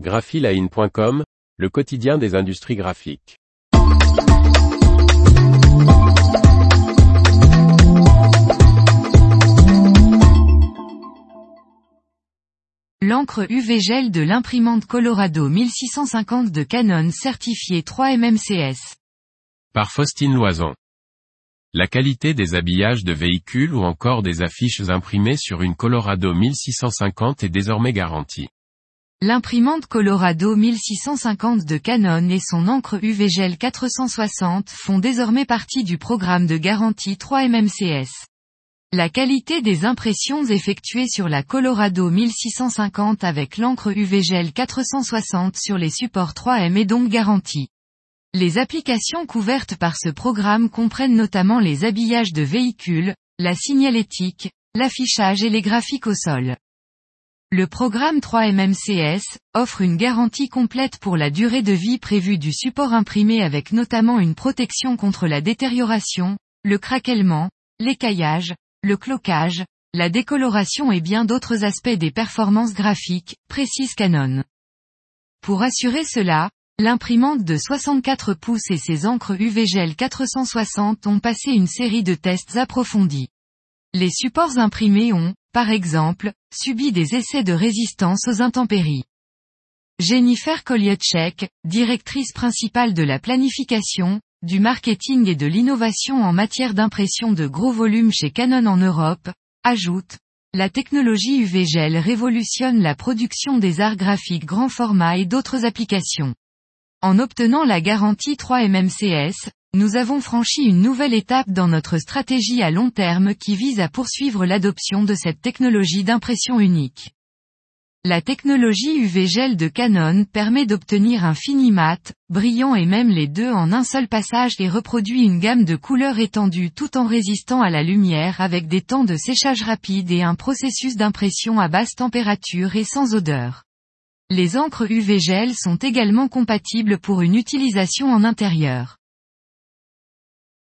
graphiline.com, le quotidien des industries graphiques. L'encre UV gel de l'imprimante Colorado 1650 de Canon certifiée 3 MMCS. Par Faustine Loison. La qualité des habillages de véhicules ou encore des affiches imprimées sur une Colorado 1650 est désormais garantie. L'imprimante Colorado 1650 de Canon et son encre UV Gel 460 font désormais partie du programme de garantie 3 MMCS. La qualité des impressions effectuées sur la Colorado 1650 avec l'encre UV Gel 460 sur les supports 3M est donc garantie. Les applications couvertes par ce programme comprennent notamment les habillages de véhicules, la signalétique, l'affichage et les graphiques au sol. Le programme 3MMCS offre une garantie complète pour la durée de vie prévue du support imprimé avec notamment une protection contre la détérioration, le craquellement, l'écaillage, le cloquage, la décoloration et bien d'autres aspects des performances graphiques, précise Canon. Pour assurer cela, L'imprimante de 64 pouces et ses encres UV Gel 460 ont passé une série de tests approfondis. Les supports imprimés ont, par exemple, subi des essais de résistance aux intempéries. Jennifer Kolyotchek, directrice principale de la planification, du marketing et de l'innovation en matière d'impression de gros volumes chez Canon en Europe, ajoute, la technologie UV Gel révolutionne la production des arts graphiques grand format et d'autres applications. En obtenant la garantie 3 MMCS, nous avons franchi une nouvelle étape dans notre stratégie à long terme qui vise à poursuivre l'adoption de cette technologie d'impression unique. La technologie UV gel de Canon permet d'obtenir un fini mat, brillant et même les deux en un seul passage et reproduit une gamme de couleurs étendue tout en résistant à la lumière avec des temps de séchage rapide et un processus d'impression à basse température et sans odeur. Les encres UV gel sont également compatibles pour une utilisation en intérieur.